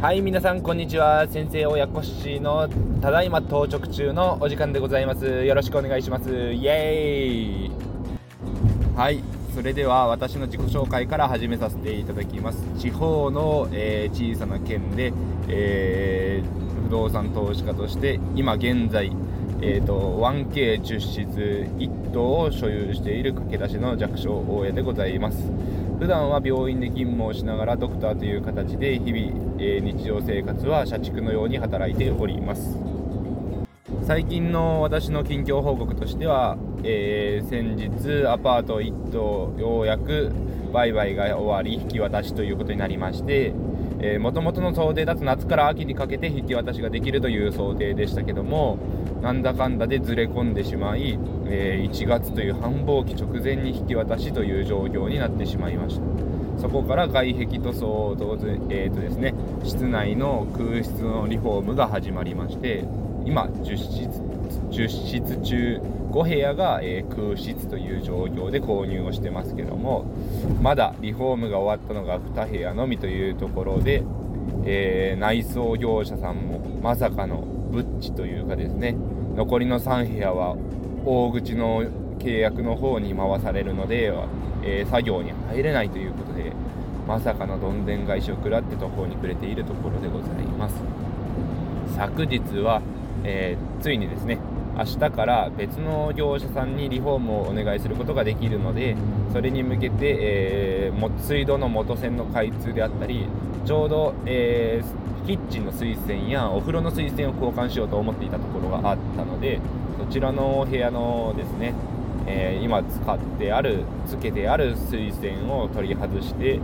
はい皆さんこんにちは。先生親子氏のただいま到着中のお時間でございます。よろしくお願いします。イエーイ。はいそれでは私の自己紹介から始めさせていただきます。地方の、えー、小さな県で、えー、不動産投資家として今現在えーと、1K10 室1棟を所有している駆け出しの弱小大家でございます普段は病院で勤務をしながらドクターという形で日々、えー、日常生活は社畜のように働いております最近の私の近況報告としては、えー、先日アパート1棟ようやく売買が終わり引き渡しということになりましてもともとの想定だと夏から秋にかけて引き渡しができるという想定でしたけどもなんだかんだでずれ込んでしまい、えー、1月という繁忙期直前に引き渡しという状況になってしまいました。そこから外壁塗装と,、えーとですね、室内の空室のリフォームが始まりまして今10室 ,10 室中5部屋が、え、空室という状況で購入をしてますけどもまだリフォームが終わったのが2部屋のみというところで、えー、内装業者さんもまさかのブッチというかですね残りの3部屋は大口の契約の方に回されるので、えー、作業に入れないということでまさかのどんでん返しを食らって途方に暮れているところでございます。昨日は、えー、ついにですね明日から別の業者さんにリフォームをお願いすることができるのでそれに向けて、えー、水道の元栓の開通であったりちょうど、えーキッチンの水栓やお風呂の水栓を交換しようと思っていたところがあったのでそちらの部屋のですね、えー、今使ってあるつけてある水栓を取り外して、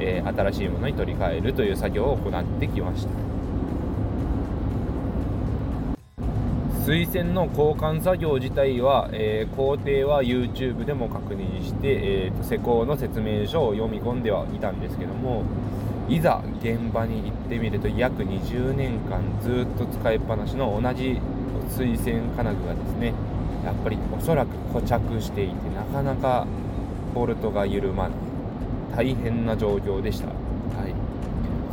えー、新しいものに取り替えるという作業を行ってきました。水栓の交換作業自体は、えー、工程は YouTube でも確認して、えーと施工の説明書を読み込んではいたんですけどもいざ現場に行ってみると約20年間ずっと使いっぱなしの同じ水栓金具がですねやっぱりおそらく固着していてなかなかボルトが緩まない。大変な状況でした、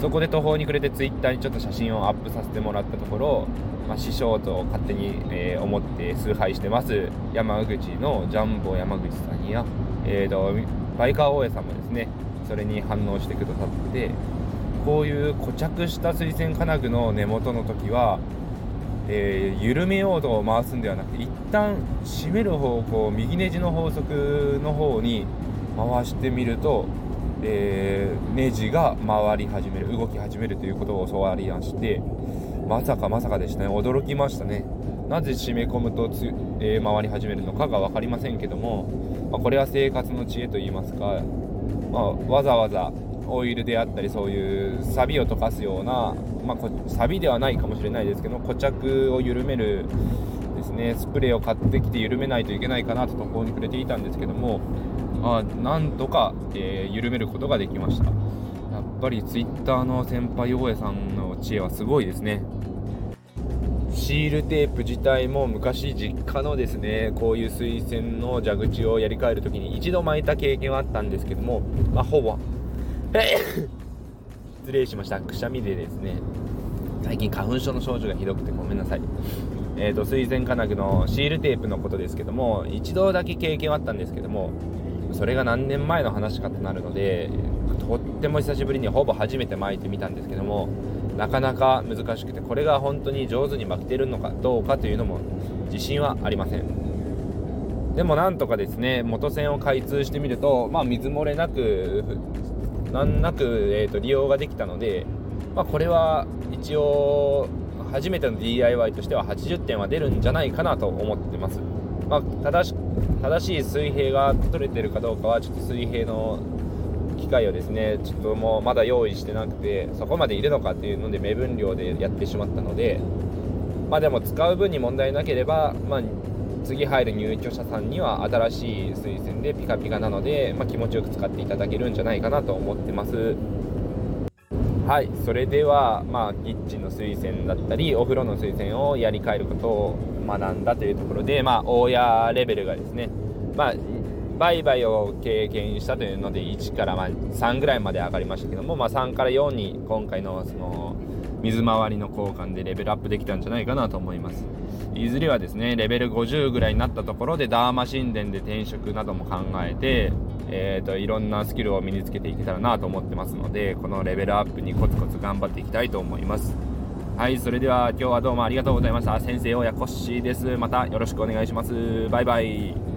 そこで途方に暮れて Twitter にちょっと写真をアップさせてもらったところ、まあ、師匠と勝手に、えー、思って崇拝してます山口のジャンボ山口さんや、えーと、バイカー大家さんもですねそれに反応してくださってこういう固着した水栓金具の根元の時は、えー、緩めようと回すんではなくて一旦締める方向右ネジの法則の方に回してみると、えー、ネジが回り始める動き始めるということを教わりましてまさかまさかでしたね。驚きましたね。なぜ締め込むとつ、えー、回り始めるのかが分かりませんけども、まあ、これは生活の知恵といいますかまあ、わざわざオイルであったりそういうサビを溶かすような、まあ、サビではないかもしれないですけど固着を緩めるですねスプレーを買ってきて緩めないといけないかなと途方に暮れていたんですけども、まあ、なんとか、えー、緩めることができました。やっぱり Twitter の先輩大家さんの知恵はすごいですね。シールテープ自体も昔実家のですねこういう水栓の蛇口をやり替える時に一度巻いた経験はあったんですけどもまあほぼ 失礼しました。くしゃみでですね最近花粉症の症状がひどくてごめんなさい。えーと、水栓金具のシールテープのことですけども一度だけ経験はあったんですけどもそれが何年前の話かとなるのでとっても久しぶりにほぼ初めて巻いてみたんですけどもなかなか難しくてこれが本当に上手に巻けてるのかどうかというのも自信はありません。でもなんとかですね元栓を開通してみると、まあ、水漏れなく難なく、えーと、利用ができたので、まあ、これは一応初めての DIY としては80点は出るんじゃないかなと思ってます、まあ、正し正しい水平が取れてるかどうかはちょっと水平の機械をですねちょっともうまだ用意してなくてそこまでいるのかっていうので目分量でやってしまったのでまあでも使う分に問題なければ、まあ、次入る入居者さんには新しい水栓でピカピカなので、まあ、気持ちよく使っていただけるんじゃないかなと思ってます。はいそれではまあキッチンの水栓だったりお風呂の水栓をやり替えることを学んだというところでまあ大家レベルがですねまあ売買を経験したというので1からま3ぐらいまで上がりましたけども、まあ、3から4に今回のその水回りの交換でレベルアップできたんじゃないかなと思います。いずれはですねレベル50ぐらいになったところでダーマ神殿で転職なども考えて、えーと、いろんなスキルを身につけていけたらなと思ってますのでこのレベルアップにコツコツ頑張っていきたいと思います。はいそれでは今日はどうもありがとうございました。先生親コッシーです。またよろしくお願いします。バイバイ。